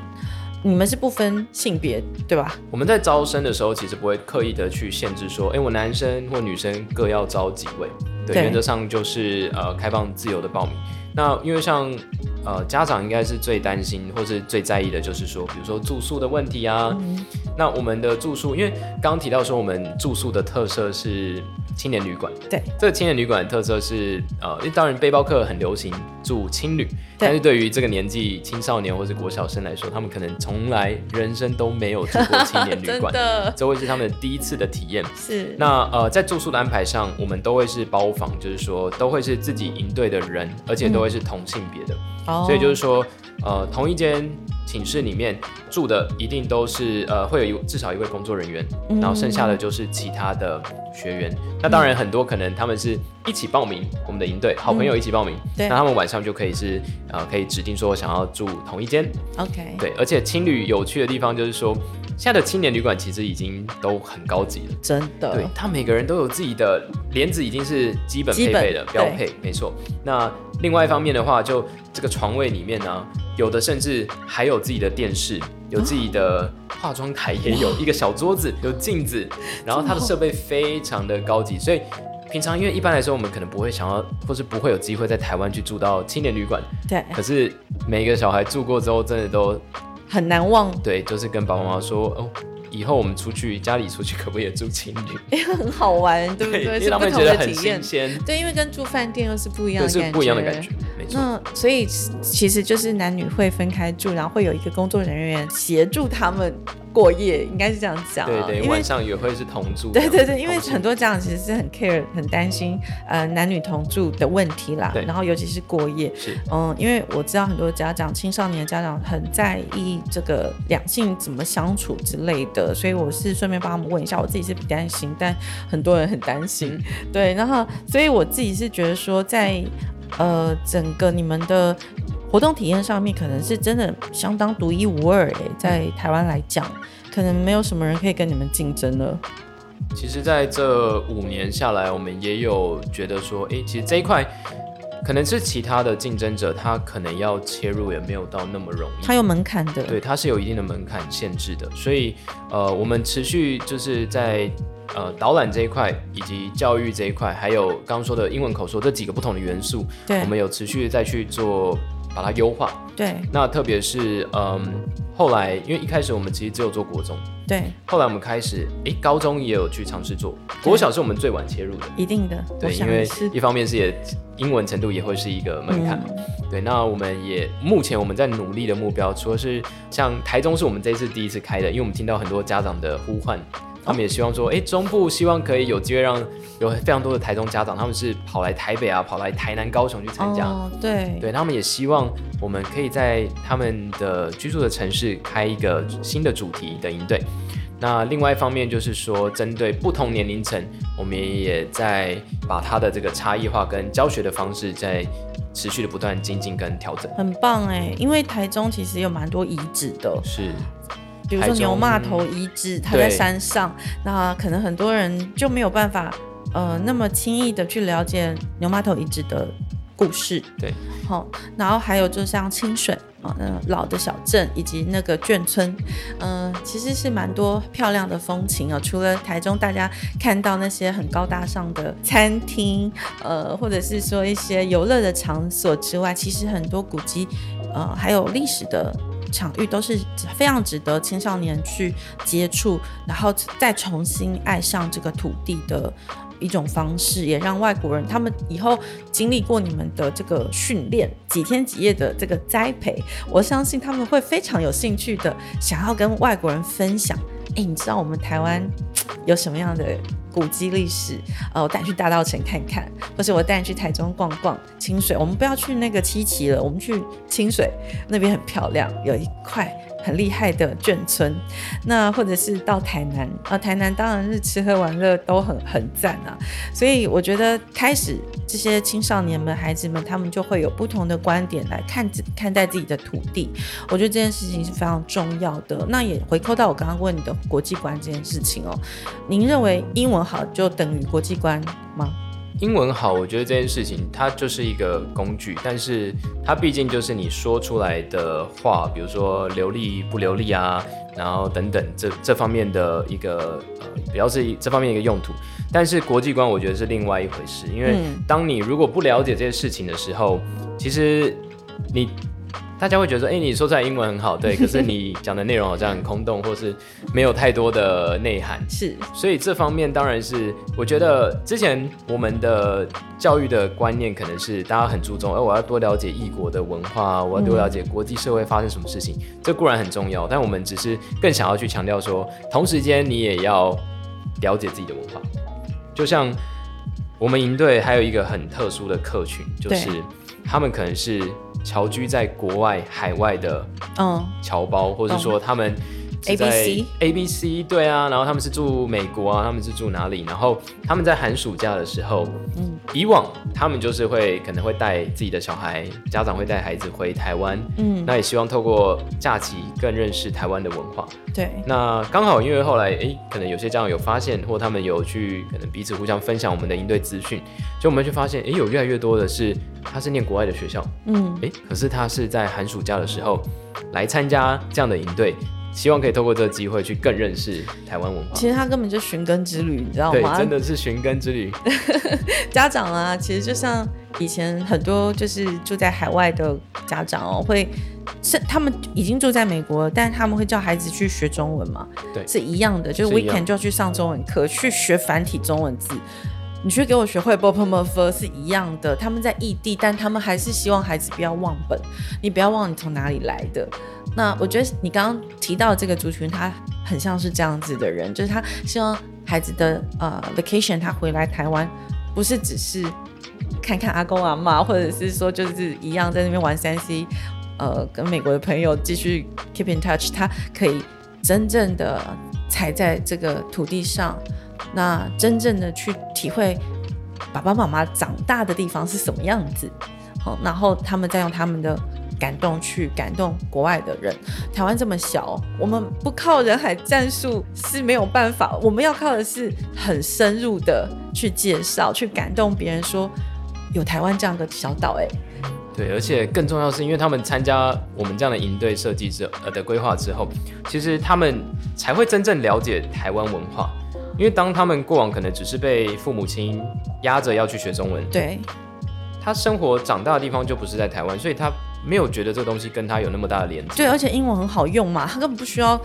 C: 你们是不分性别对吧？
D: 我们在招生的时候其实不会刻意的去限制说，哎，我男生或女生各要招几位。对，原则上就是呃开放自由的报名。那因为像呃家长应该是最担心或是最在意的，就是说比如说住宿的问题啊。嗯、那我们的住宿，因为刚刚提到说我们住宿的特色是青年旅馆。对，这个青年旅馆的特色是呃，因为当然背包客很流行住青旅。但是对于这个年纪青少年或是国小生来说，他们可能从来人生都没有住过青年旅馆，[laughs] 这会是他们第一次的体验。是。那呃，在住宿的安排上，我们都会是包房，就是说都会是自己营队的人，而且都会是同性别的。所以就是说，呃，同一间寝室里面住的一定都是呃，会有一至少一位工作人员，然后剩下的就是其他的学员。嗯、那当然很多可能他们是一起报名我们的营队，好朋友一起报名，嗯、对，那他们晚上就可以是。呃，可以指定说想要住同一间，OK，对，而且青旅有趣的地方就是说，现在的青年旅馆其实已经都很高级了，
C: 真的，
D: 对，他每个人都有自己的帘子，已经是基本配备的标配，没错。那另外一方面的话，就这个床位里面呢，有的甚至还有自己的电视，有自己的化妆台，也有一个小桌子，有镜子，然后它的设备非常的高级，所以。平常因为一般来说，我们可能不会想要，或是不会有机会在台湾去住到青年旅馆。对。可是每一个小孩住过之后，真的都
C: 很难忘。
D: 对，就是跟爸爸妈妈说哦。以后我们出去，家里出去可不可以 [laughs] 也住青旅？
C: 哎，很好玩，对不对？
D: 对，是不同的体验。
C: 对，因为跟住饭店又是不一样的感觉。
D: 是不一样的感觉，没错。
C: 那所以其实就是男女会分开住，然后会有一个工作人员协助他们过夜，应该是这样讲。
D: 对对，因为晚上也会是同住。
C: 对对对，因为很多家长其实是很 care、很担心呃男女同住的问题啦。对。然后尤其是过夜，是嗯，因为我知道很多家长、青少年的家长很在意这个两性怎么相处之类的。所以我是顺便帮他们问一下，我自己是不担心，但很多人很担心，[laughs] 对，然后所以我自己是觉得说在，呃整个你们的活动体验上面，可能是真的相当独一无二诶，在台湾来讲，可能没有什么人可以跟你们竞争了。
D: 其实，在这五年下来，我们也有觉得说，哎，其实这一块。可能是其他的竞争者，他可能要切入也没有到那么容易，
C: 它有门槛的，
D: 对，它是有一定的门槛限制的，所以呃，我们持续就是在呃导览这一块，以及教育这一块，还有刚刚说的英文口说这几个不同的元素，
C: 对，
D: 我们有持续再去做把它优化，
C: 对，
D: 那特别是嗯，后来因为一开始我们其实只有做国中。
C: 对，
D: 后来我们开始，诶，高中也有去尝试做，国小是我们最晚切入的，
C: 一定的，
D: 对，因为一方面是也英文程度也会是一个门槛，嗯、对，那我们也目前我们在努力的目标，除了是像台中是我们这次第一次开的，因为我们听到很多家长的呼唤。他们也希望说，哎，中部希望可以有机会让有非常多的台中家长，他们是跑来台北啊，跑来台南、高雄去参加。
C: 哦，对，
D: 对，他们也希望我们可以在他们的居住的城市开一个新的主题的营队。那另外一方面就是说，针对不同年龄层，我们也在把它的这个差异化跟教学的方式在持续的不断精进跟调整。
C: 很棒哎，因为台中其实有蛮多遗址的。
D: 是。
C: 比如说牛骂头遗址，它在山上，那可能很多人就没有办法，呃，那么轻易的去了解牛骂头遗址的故事。
D: 对，
C: 好，然后还有就像清水啊，那老的小镇以及那个眷村，嗯、呃，其实是蛮多漂亮的风情啊。除了台中大家看到那些很高大上的餐厅，呃，或者是说一些游乐的场所之外，其实很多古迹，呃，还有历史的。场域都是非常值得青少年去接触，然后再重新爱上这个土地的一种方式，也让外国人他们以后经历过你们的这个训练，几天几夜的这个栽培，我相信他们会非常有兴趣的，想要跟外国人分享。哎，你知道我们台湾 [tsk] 有什么样的？古迹历史，呃，我带你去大道城看看，或是我带你去台中逛逛清水。我们不要去那个七期了，我们去清水那边很漂亮，有一块。很厉害的眷村，那或者是到台南啊，台南当然是吃喝玩乐都很很赞啊，所以我觉得开始这些青少年们、孩子们，他们就会有不同的观点来看看待自己的土地，我觉得这件事情是非常重要的。那也回扣到我刚刚问你的国际观这件事情哦，您认为英文好就等于国际观吗？
D: 英文好，我觉得这件事情它就是一个工具，但是它毕竟就是你说出来的话，比如说流利不流利啊，然后等等这这方面的一个呃，比较是这方面一个用途。但是国际观我觉得是另外一回事，因为当你如果不了解这些事情的时候，其实你。大家会觉得说，哎、欸，你说出来英文很好，对，[laughs] 可是你讲的内容好像很空洞，或是没有太多的内涵。
C: 是，
D: 所以这方面当然是，我觉得之前我们的教育的观念可能是大家很注重，哎、欸，我要多了解异国的文化，我要多了解国际社会发生什么事情，嗯、这固然很重要，但我们只是更想要去强调说，同时间你也要了解自己的文化。就像我们营队还有一个很特殊的客群，就是他们可能是。侨居在国外、海外的嗯。侨胞，或者说他们
C: A B C
D: A B C 对啊，然后他们是住美国啊，他们是住哪里？然后他们在寒暑假的时候，嗯，以往他们就是会可能会带自己的小孩，家长会带孩子回台湾，嗯，那也希望透过假期更认识台湾的文化。
C: 对，
D: 那刚好因为后来诶，可能有些家长有发现，或他们有去可能彼此互相分享我们的营队资讯，就我们就发现诶，有越来越多的是。他是念国外的学校，嗯，诶，可是他是在寒暑假的时候来参加这样的营队，希望可以透过这个机会去更认识台湾文化。
C: 其实他根本就寻根之旅，你知道吗？
D: 对，真的是寻根之旅。[laughs]
C: 家长啊，其实就像以前很多就是住在海外的家长哦，会是他们已经住在美国，但他们会叫孩子去学中文嘛？
D: 对，
C: 是一样的，就是 weekend 就要去上中文课，去学繁体中文字。你去给我学会 b o p m f 是一样的，他们在异地，但他们还是希望孩子不要忘本，你不要忘你从哪里来的。那我觉得你刚刚提到这个族群，他很像是这样子的人，就是他希望孩子的呃 vacation 他回来台湾，不是只是看看阿公阿嬷，或者是说就是一样在那边玩三 C，呃，跟美国的朋友继续 keep in touch，他可以真正的踩在这个土地上。那真正的去体会爸爸妈妈长大的地方是什么样子，好，然后他们再用他们的感动去感动国外的人。台湾这么小，我们不靠人海战术是没有办法，我们要靠的是很深入的去介绍，去感动别人说，有台湾这样的小岛哎。
D: 对，而且更重要是因为他们参加我们这样的营队设计之呃的规划之后，其实他们才会真正了解台湾文化。因为当他们过往可能只是被父母亲压着要去学中文，
C: 对，
D: 他生活长大的地方就不是在台湾，所以他没有觉得这个东西跟他有那么大的连接。
C: 对，而且英文很好用嘛，他根本不需要。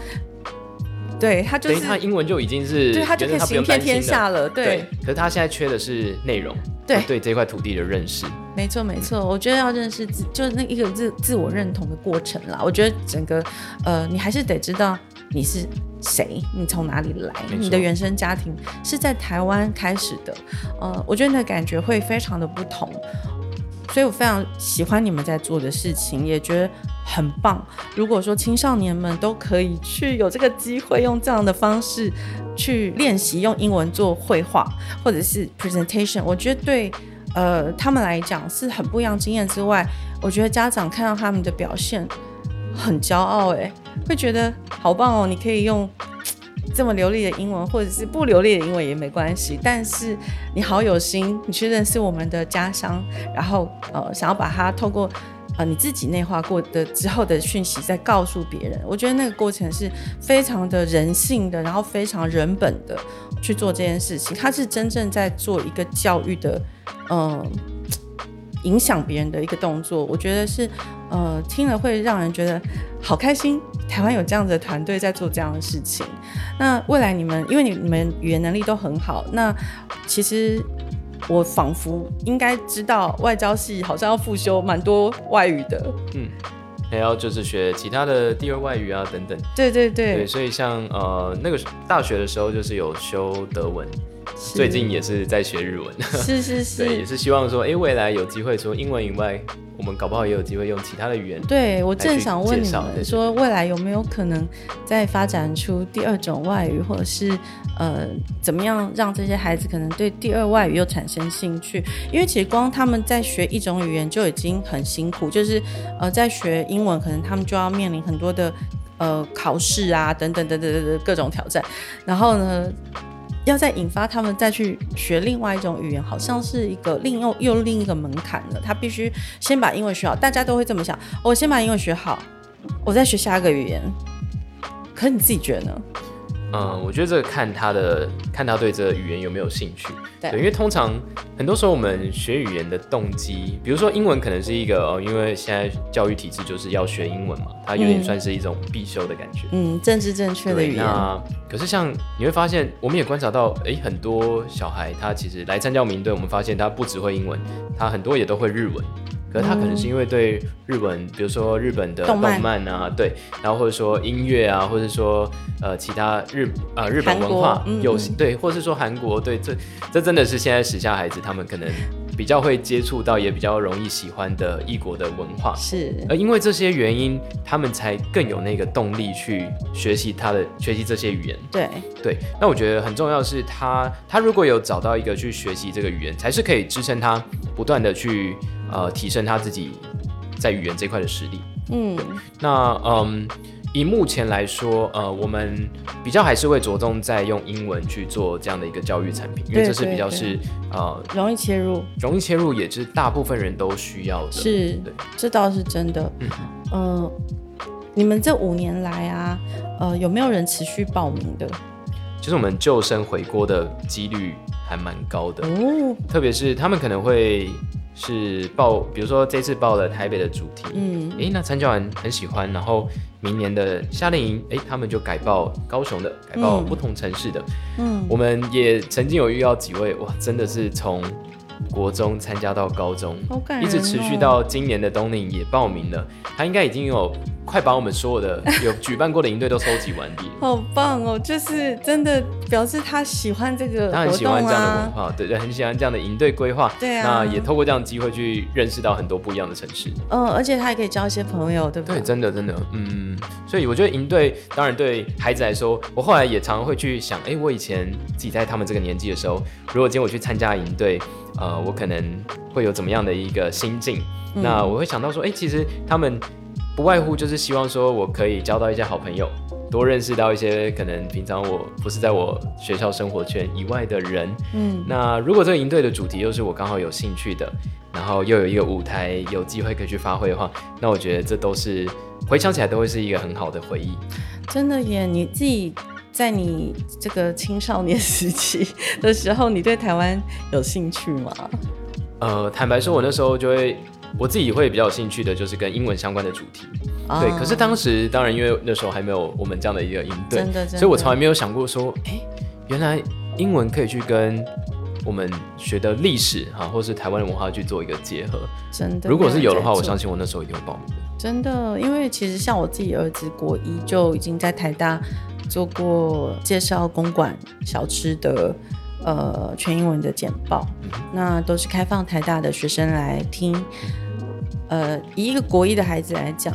C: 对他就是，
D: 他英文就已经是，
C: 对他就可以行遍天下了。对，
D: 对，可是他现在缺的是内容，对对这块土地的认识。
C: 没错没错，我觉得要认识自，就是那一个自自我认同的过程啦。我觉得整个呃，你还是得知道你是谁，你从哪里来，你的原生家庭是在台湾开始的。呃，我觉得那感觉会非常的不同。所以我非常喜欢你们在做的事情，也觉得很棒。如果说青少年们都可以去有这个机会，用这样的方式去练习用英文做绘画或者是 presentation，我觉得对呃他们来讲是很不一样经验之外，我觉得家长看到他们的表现很骄傲，哎，会觉得好棒哦！你可以用。这么流利的英文，或者是不流利的英文也没关系，但是你好有心，你去认识我们的家乡，然后呃，想要把它透过呃你自己内化过的之后的讯息再告诉别人，我觉得那个过程是非常的人性的，然后非常人本的去做这件事情，它是真正在做一个教育的，嗯、影响别人的一个动作，我觉得是呃听了会让人觉得好开心。台湾有这样子的团队在做这样的事情，那未来你们因为你你们语言能力都很好，那其实我仿佛应该知道外交系好像要复修蛮多外语的，
D: 嗯，还要就是学其他的第二外语啊等等，
C: 对对对，
D: 对，所以像呃那个大学的时候就是有修德文。最近也是在学日文，[laughs]
C: 是是是，
D: 对，也是希望说，哎、欸，未来有机会，除了英文以外，我们搞不好也有机会用其他的语言。
C: 对，我正想问你们说，未来有没有可能再发展出第二种外语，或者是呃，怎么样让这些孩子可能对第二外语又产生兴趣？因为其实光他们在学一种语言就已经很辛苦，就是呃，在学英文，可能他们就要面临很多的呃考试啊，等等等等等等各种挑战，然后呢？要再引发他们再去学另外一种语言，好像是一个另又又另一个门槛了。他必须先把英文学好，大家都会这么想。我先把英文学好，我再学下一个语言。可你自己觉得呢？
D: 嗯，我觉得这个看他的，看他对这个语言有没有兴趣。对，对，因为通常很多时候我们学语言的动机，比如说英文可能是一个哦，因为现在教育体制就是要学英文嘛，它有点算是一种必修的感觉。
C: 嗯，政治正确的语言。
D: 那可是像你会发现，我们也观察到，哎，很多小孩他其实来参加我们营队，我们发现他不只会英文，他很多也都会日文。可是他可能是因为对日本，比如说日本的动漫啊，对，然后或者说音乐啊，或者说呃其他日啊、呃、日本文化有、嗯、对，或者是说韩国对，这这真的是现在时下孩子他们可能比较会接触到，也比较容易喜欢的异国的文化。
C: 是，
D: 而因为这些原因，他们才更有那个动力去学习他的学习这些语言。
C: 对
D: 对，那我觉得很重要的是他他如果有找到一个去学习这个语言，才是可以支撑他不断的去。呃，提升他自己在语言这块的实力。
C: 嗯，
D: 那嗯，以目前来说，呃，我们比较还是会着重在用英文去做这样的一个教育产品，因为这是比较是呃
C: 容易切入，
D: 容易切入，也是大部分人都需要的。
C: 是，对，这倒是真的。嗯，呃，你们这五年来啊，呃，有没有人持续报名的？
D: 其实我们救生回锅的几率还蛮高的。哦，特别是他们可能会。是报，比如说这次报了台北的主题，嗯，哎，那参加完很喜欢，然后明年的夏令营，哎，他们就改报高雄的，改报不同城市的，嗯，我们也曾经有遇到几位，哇，真的是从国中参加到高中，一直持续到今年的冬令营也报名了，他应该已经有。快把我们所有的有举办过的营队都收集完毕，[laughs]
C: 好棒哦！就是真的表示他喜欢这个、啊，
D: 他很喜欢这样的文化，对对，很喜欢这样的营队规划。
C: 对啊，
D: 那也透过这样的机会去认识到很多不一样的城市。
C: 嗯，而且他还可以交一些朋友，对不对？
D: 对，真的真的，嗯。所以我觉得营队当然对孩子来说，我后来也常常会去想，哎，我以前自己在他们这个年纪的时候，如果今天我去参加营队，呃，我可能会有怎么样的一个心境？嗯、那我会想到说，哎，其实他们。不外乎就是希望说我可以交到一些好朋友，多认识到一些可能平常我不是在我学校生活圈以外的人。嗯，那如果这个营队的主题又是我刚好有兴趣的，然后又有一个舞台有机会可以去发挥的话，那我觉得这都是回想起来都会是一个很好的回忆。
C: 真的耶，你自己在你这个青少年时期的时候，你对台湾有兴趣吗？
D: 呃，坦白说，我那时候就会。我自己会比较有兴趣的，就是跟英文相关的主题。Oh. 对，可是当时当然因为那时候还没有我们这样的一个营队，所以我从来没有想过说，哎、欸，原来英文可以去跟我们学的历史哈，或是台湾的文化去做一个结合。
C: 真的，
D: 如果是有的话，我相信我那时候一定会报名的。
C: 真的，因为其实像我自己儿子国一就已经在台大做过介绍公馆小吃的。呃，全英文的简报，那都是开放台大的学生来听。呃，以一个国一的孩子来讲，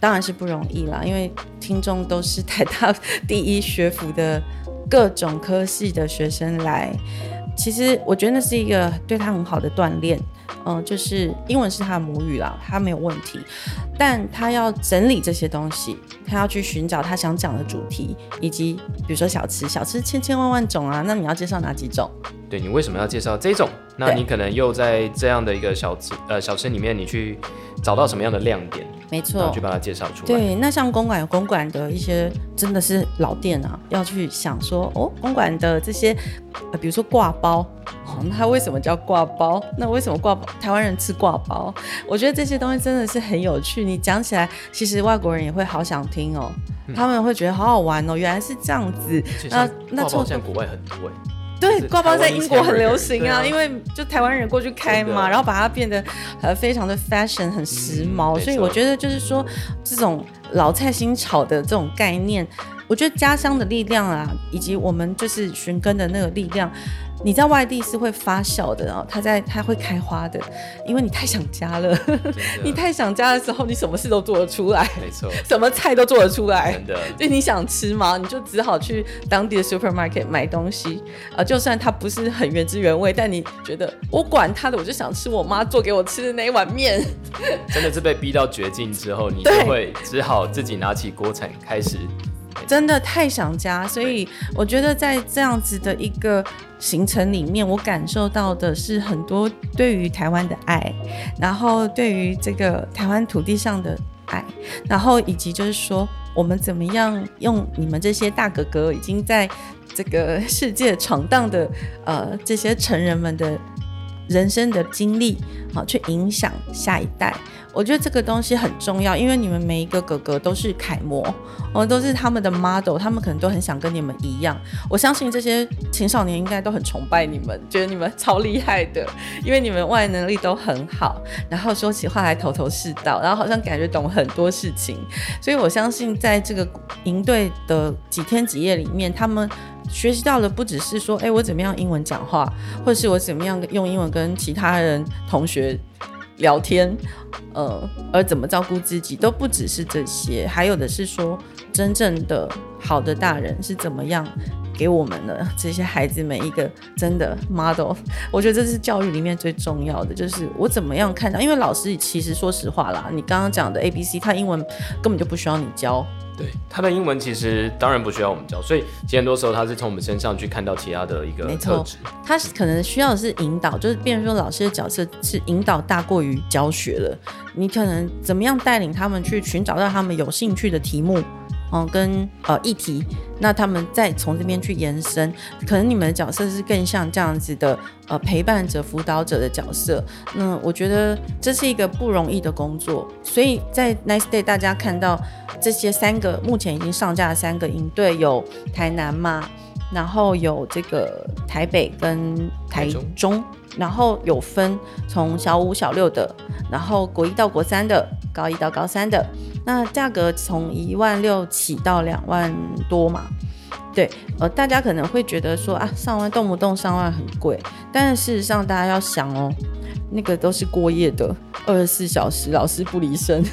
C: 当然是不容易啦，因为听众都是台大 [laughs] 第一学府的各种科系的学生来。其实我觉得那是一个对他很好的锻炼。嗯，就是英文是他的母语啦，他没有问题，但他要整理这些东西，他要去寻找他想讲的主题，以及比如说小吃，小吃千千万万种啊，那你要介绍哪几种？
D: 对，你为什么要介绍这种？那你可能又在这样的一个小吃呃小吃里面，你去找到什么样的亮点？
C: 没错，
D: 去把它介绍出来。
C: 对，那像公馆有公馆的一些真的是老店啊，要去想说哦，公馆的这些呃，比如说挂包，[laughs] 哦，那它为什么叫挂包？那为什么挂包？台湾人吃挂包？我觉得这些东西真的是很有趣。你讲起来，其实外国人也会好想听哦，嗯、他们会觉得好好玩哦，原来是这样子。
D: 那那现在国外很多哎。
C: 对，挂包在英国很流行啊，啊。因为就台湾人过去开嘛，然后把它变得呃非常的 fashion，很时髦，嗯、所以我觉得就是说这种老菜新炒的这种概念，我觉得家乡的力量啊，以及我们就是寻根的那个力量。你在外地是会发酵的，然后它在它会开花的，因为你太想家了。[laughs] 你太想家的时候，你什么事都做得出来，
D: 没错，
C: 什么菜都做得出来。
D: 真的，
C: 就你想吃嘛，你就只好去当地的 supermarket 买东西啊。就算它不是很原汁原味，但你觉得我管它的，我就想吃我妈做给我吃的那一碗面。
D: 真的是被逼到绝境之后，你就会只好自己拿起锅铲开始。
C: 真的太想家，所以我觉得在这样子的一个行程里面，我感受到的是很多对于台湾的爱，然后对于这个台湾土地上的爱，然后以及就是说我们怎么样用你们这些大哥哥已经在这个世界闯荡的呃这些成人们的人生的经历，好去影响下一代。我觉得这个东西很重要，因为你们每一个哥哥都是楷模，哦，都是他们的 model，他们可能都很想跟你们一样。我相信这些青少年应该都很崇拜你们，觉得你们超厉害的，因为你们外能力都很好，然后说起话来头头是道，然后好像感觉懂很多事情。所以我相信在这个营队的几天几夜里面，他们学习到的不只是说，哎，我怎么样英文讲话，或者是我怎么样用英文跟其他人同学聊天，呃，而怎么照顾自己都不只是这些，还有的是说，真正的好的大人是怎么样给我们的这些孩子们一个真的 model。[laughs] 我觉得这是教育里面最重要的，就是我怎么样看到，因为老师其实说实话啦，你刚刚讲的 A B C，他英文根本就不需要你教。
D: 对，他的英文其实当然不需要我们教，所以其实很多时候他是从我们身上去看到其他的一个特质。
C: 他可能需要的是引导，就是变成说老师的角色是引导大过于教学了。你可能怎么样带领他们去寻找到他们有兴趣的题目，嗯，跟呃议题，那他们再从这边去延伸。可能你们的角色是更像这样子的呃陪伴者、辅导者的角色。那我觉得这是一个不容易的工作，所以在 Nice Day 大家看到。这些三个目前已经上架的三个营队有台南吗，然后有这个台北跟台中，台中然后有分从小五小六的，然后国一到国三的，高一到高三的，那价格从一万六起到两万多嘛，对，呃，大家可能会觉得说啊，上万动不动上万很贵，但是事实上大家要想哦，那个都是过夜的，二十四小时老师不离身。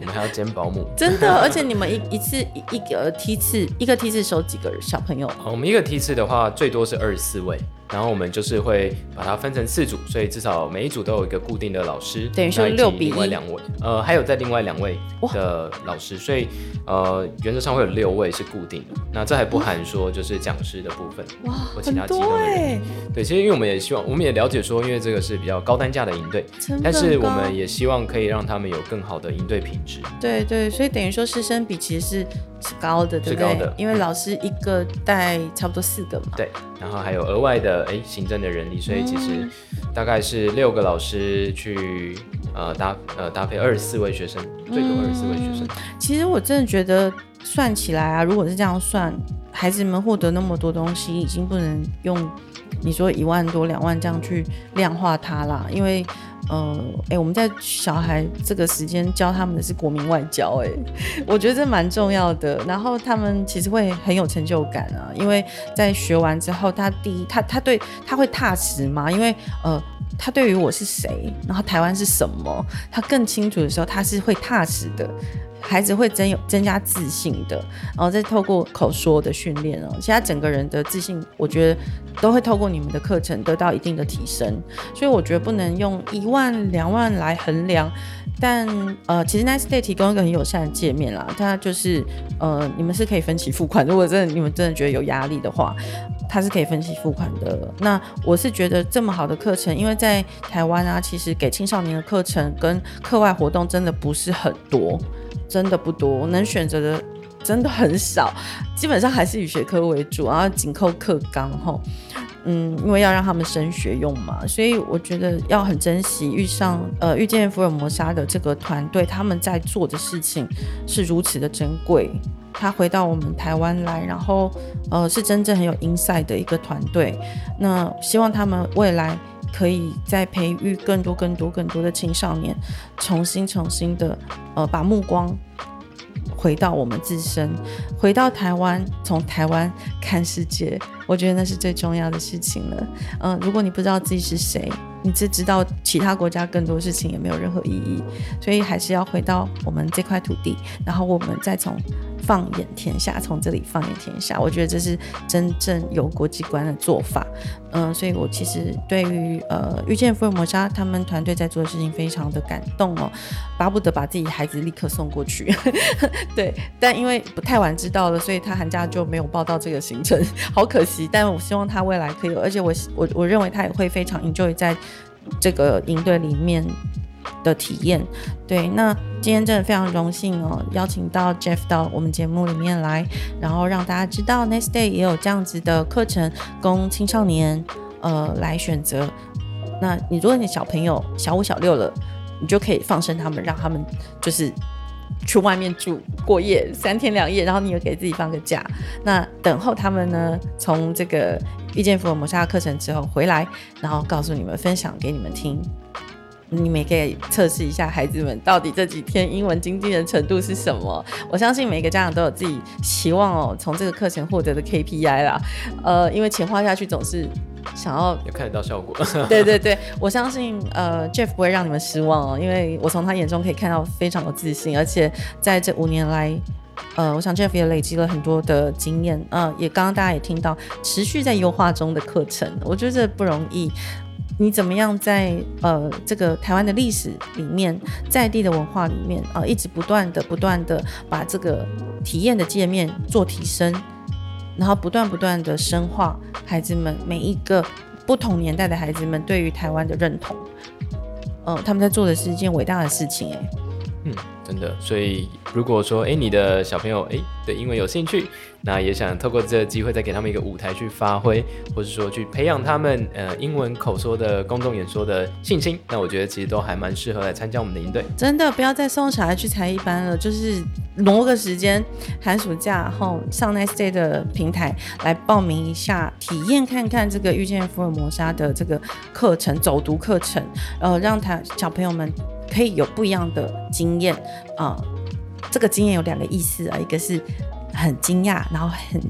D: 我们还要兼保姆，
C: 真的，而且你们一一次一一个梯次，一个梯次收几个小朋友？
D: 我们一个梯次的话，最多是二十四位。然后我们就是会把它分成四组，所以至少每一组都有一个固定的老师，
C: 等于说六比一。
D: 另外两位，呃，还有在另外两位的老师，所以呃，原则上会有六位是固定的。那这还不含说就是讲师的部分，哇，或其他机构的人。对，其实因为我们也希望，我们也了解说，因为这个是比较高单价的营队，但是我们也希望可以让他们有更好的营队品质。
C: 对对，所以等于说师生比其实是是高的，对不对？是高的，因为老师一个带差不多四个嘛。
D: 对，然后还有额外的哎行政的人力，所以其实大概是六个老师去呃搭呃搭配二十四位学生，最多二十四位学生。嗯，
C: 其实我真的觉得算起来啊，如果是这样算，孩子们获得那么多东西，已经不能用你说一万多两万这样去量化它啦，因为。嗯，哎、我们在小孩这个时间教他们的是国民外交，哎，我觉得这蛮重要的。然后他们其实会很有成就感啊，因为在学完之后，他第一，他他对他会踏实嘛，因为呃，他对于我是谁，然后台湾是什么，他更清楚的时候，他是会踏实的。孩子会增有增加自信的，然后再透过口说的训练哦，其他整个人的自信，我觉得都会透过你们的课程得到一定的提升。所以我觉得不能用一万两万来衡量，但呃，其实 Nice Day 提供一个很友善的界面啦，它就是呃，你们是可以分期付款，如果真的你们真的觉得有压力的话，它是可以分期付款的。那我是觉得这么好的课程，因为在台湾啊，其实给青少年的课程跟课外活动真的不是很多。真的不多，能选择的真的很少，基本上还是以学科为主，然后紧扣课纲吼，嗯，因为要让他们升学用嘛，所以我觉得要很珍惜遇上呃遇见福尔摩沙的这个团队，他们在做的事情是如此的珍贵。他回到我们台湾来，然后呃是真正很有 insight 的一个团队，那希望他们未来。可以再培育更多、更多、更多的青少年，重新、重新的，呃，把目光回到我们自身，回到台湾，从台湾看世界，我觉得那是最重要的事情了。嗯、如果你不知道自己是谁，你只知道其他国家更多事情，也没有任何意义。所以还是要回到我们这块土地，然后我们再从。放眼天下，从这里放眼天下，我觉得这是真正有国际观的做法。嗯、所以我其实对于呃遇见福尔摩沙他们团队在做的事情非常的感动哦，巴不得把自己孩子立刻送过去。[laughs] 对，但因为不太晚知道了，所以他寒假就没有报到这个行程，[laughs] 好可惜。但我希望他未来可以，而且我我我认为他也会非常 enjoy 在这个营队里面。的体验，对，那今天真的非常荣幸哦，邀请到 Jeff 到我们节目里面来，然后让大家知道 Nice Day 也有这样子的课程供青少年呃来选择。那你如果你小朋友小五小六了，你就可以放生他们，让他们就是去外面住过夜三天两夜，然后你也给自己放个假。那等候他们呢，从这个遇见福尔摩沙课程之后回来，然后告诉你们，分享给你们听。你们也可以测试一下孩子们到底这几天英文精进的程度是什么？我相信每个家长都有自己期望哦，从这个课程获得的 KPI 啦。呃，因为钱花下去总是想要
D: 也看得到效果。[laughs]
C: 对对对，我相信呃 Jeff 不会让你们失望哦，因为我从他眼中可以看到非常有自信，而且在这五年来，呃，我想 Jeff 也累积了很多的经验，呃，也刚刚大家也听到持续在优化中的课程，我觉得这不容易。你怎么样在呃这个台湾的历史里面，在地的文化里面啊、一直不断的、不断的把这个体验的界面做提升，然后不断不断的深化孩子们每一个不同年代的孩子们对于台湾的认同，嗯、呃，他们在做的是一件伟大的事情，哎，
D: 嗯，真的，所以如果说哎你的小朋友哎对英文有兴趣。那也想透过这个机会，再给他们一个舞台去发挥，或者说去培养他们呃英文口说的公众演说的信心。那我觉得其实都还蛮适合来参加我们的营队。
C: 真的不要再送小孩去才艺班了，就是挪个时间，寒暑假后上 Nice Day 的平台来报名一下，体验看看这个遇见福尔摩沙的这个课程走读课程，呃，让他小朋友们可以有不一样的经验啊、这个经验有两个意思啊，一个是。很惊讶，然后很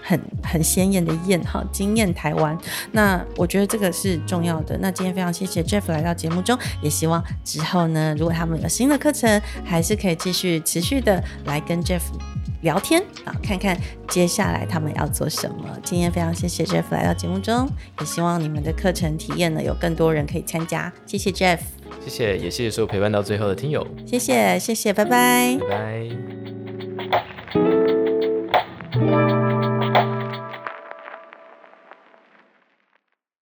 C: 很很鲜艳的艳哈，惊艳台湾。那我觉得这个是重要的。那今天非常谢谢 Jeff 来到节目中，也希望之后呢，如果他们有新的课程，还是可以继续持续的来跟 Jeff 聊天啊看看接下来他们要做什么。今天非常谢谢 jeff 来到节目中也希望你们的课程体验呢有更多人可以参加。谢谢 jeff
D: 谢谢也谢谢所有陪伴到最后的听友。
C: 谢谢谢谢拜拜。
D: 拜拜。